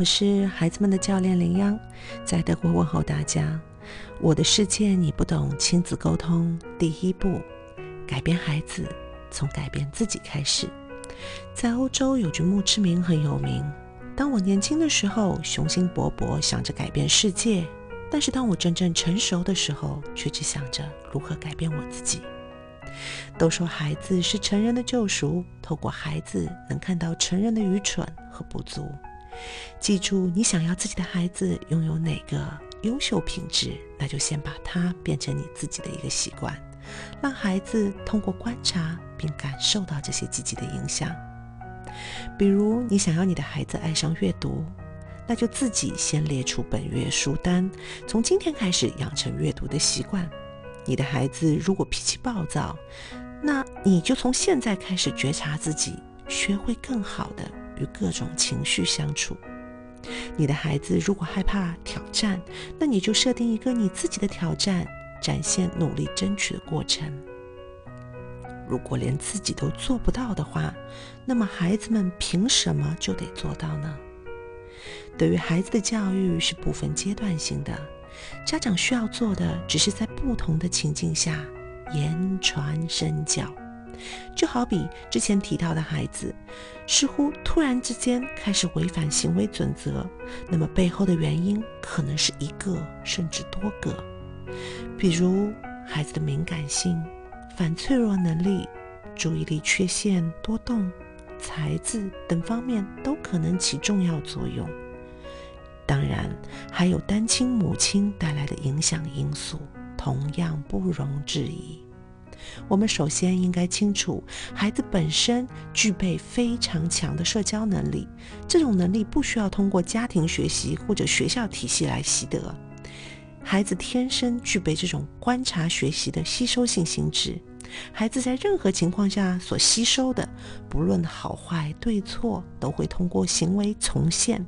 我是孩子们的教练林央，在德国问候大家。我的世界你不懂，亲子沟通第一步，改变孩子，从改变自己开始。在欧洲有句墓志铭很有名：当我年轻的时候，雄心勃勃，想着改变世界；但是当我真正成熟的时候，却只想着如何改变我自己。都说孩子是成人的救赎，透过孩子能看到成人的愚蠢和不足。记住，你想要自己的孩子拥有哪个优秀品质，那就先把它变成你自己的一个习惯，让孩子通过观察并感受到这些积极的影响。比如，你想要你的孩子爱上阅读，那就自己先列出本月书单，从今天开始养成阅读的习惯。你的孩子如果脾气暴躁，那你就从现在开始觉察自己，学会更好的与各种情绪相处。你的孩子如果害怕挑战，那你就设定一个你自己的挑战，展现努力争取的过程。如果连自己都做不到的话，那么孩子们凭什么就得做到呢？对于孩子的教育是不分阶段性的。家长需要做的，只是在不同的情境下言传身教。就好比之前提到的孩子，似乎突然之间开始违反行为准则，那么背后的原因可能是一个甚至多个。比如孩子的敏感性、反脆弱能力、注意力缺陷、多动、才智等方面都可能起重要作用。当然，还有单亲母亲带来的影响因素，同样不容置疑。我们首先应该清楚，孩子本身具备非常强的社交能力，这种能力不需要通过家庭学习或者学校体系来习得。孩子天生具备这种观察学习的吸收性心智，孩子在任何情况下所吸收的，不论好坏对错，都会通过行为重现。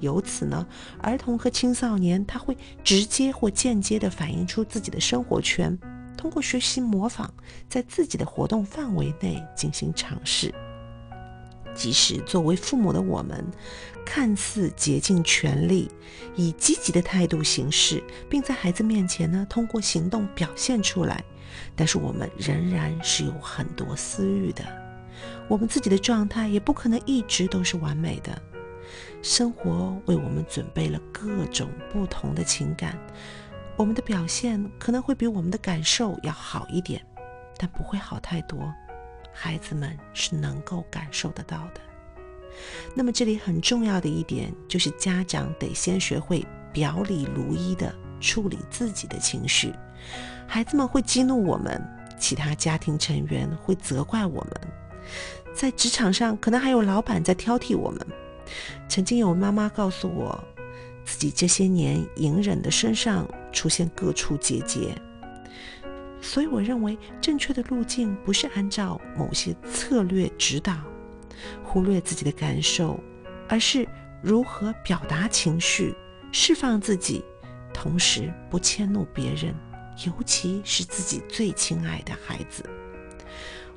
由此呢，儿童和青少年他会直接或间接地反映出自己的生活圈，通过学习模仿，在自己的活动范围内进行尝试。即使作为父母的我们，看似竭尽全力，以积极的态度行事，并在孩子面前呢通过行动表现出来，但是我们仍然是有很多私欲的，我们自己的状态也不可能一直都是完美的。生活为我们准备了各种不同的情感，我们的表现可能会比我们的感受要好一点，但不会好太多。孩子们是能够感受得到的。那么，这里很重要的一点就是，家长得先学会表里如一的处理自己的情绪。孩子们会激怒我们，其他家庭成员会责怪我们，在职场上可能还有老板在挑剔我们。曾经有妈妈告诉我，自己这些年隐忍的身上出现各处结节，所以我认为正确的路径不是按照某些策略指导，忽略自己的感受，而是如何表达情绪，释放自己，同时不迁怒别人，尤其是自己最亲爱的孩子。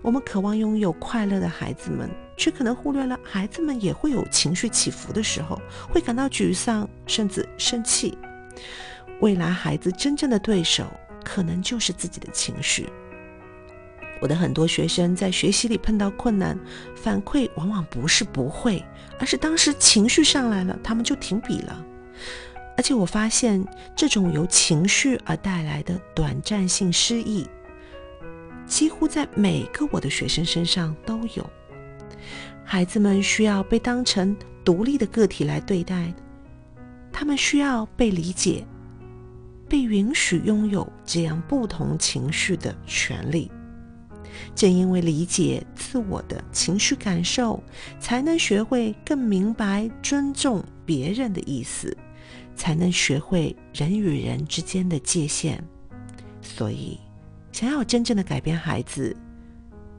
我们渴望拥有快乐的孩子们，却可能忽略了孩子们也会有情绪起伏的时候，会感到沮丧，甚至生气。未来孩子真正的对手，可能就是自己的情绪。我的很多学生在学习里碰到困难，反馈往往不是不会，而是当时情绪上来了，他们就停笔了。而且我发现，这种由情绪而带来的短暂性失忆。几乎在每个我的学生身上都有。孩子们需要被当成独立的个体来对待，他们需要被理解，被允许拥有这样不同情绪的权利。正因为理解自我的情绪感受，才能学会更明白尊重别人的意思，才能学会人与人之间的界限。所以。想要真正的改变孩子，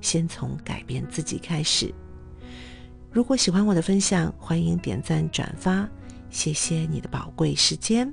先从改变自己开始。如果喜欢我的分享，欢迎点赞转发，谢谢你的宝贵时间。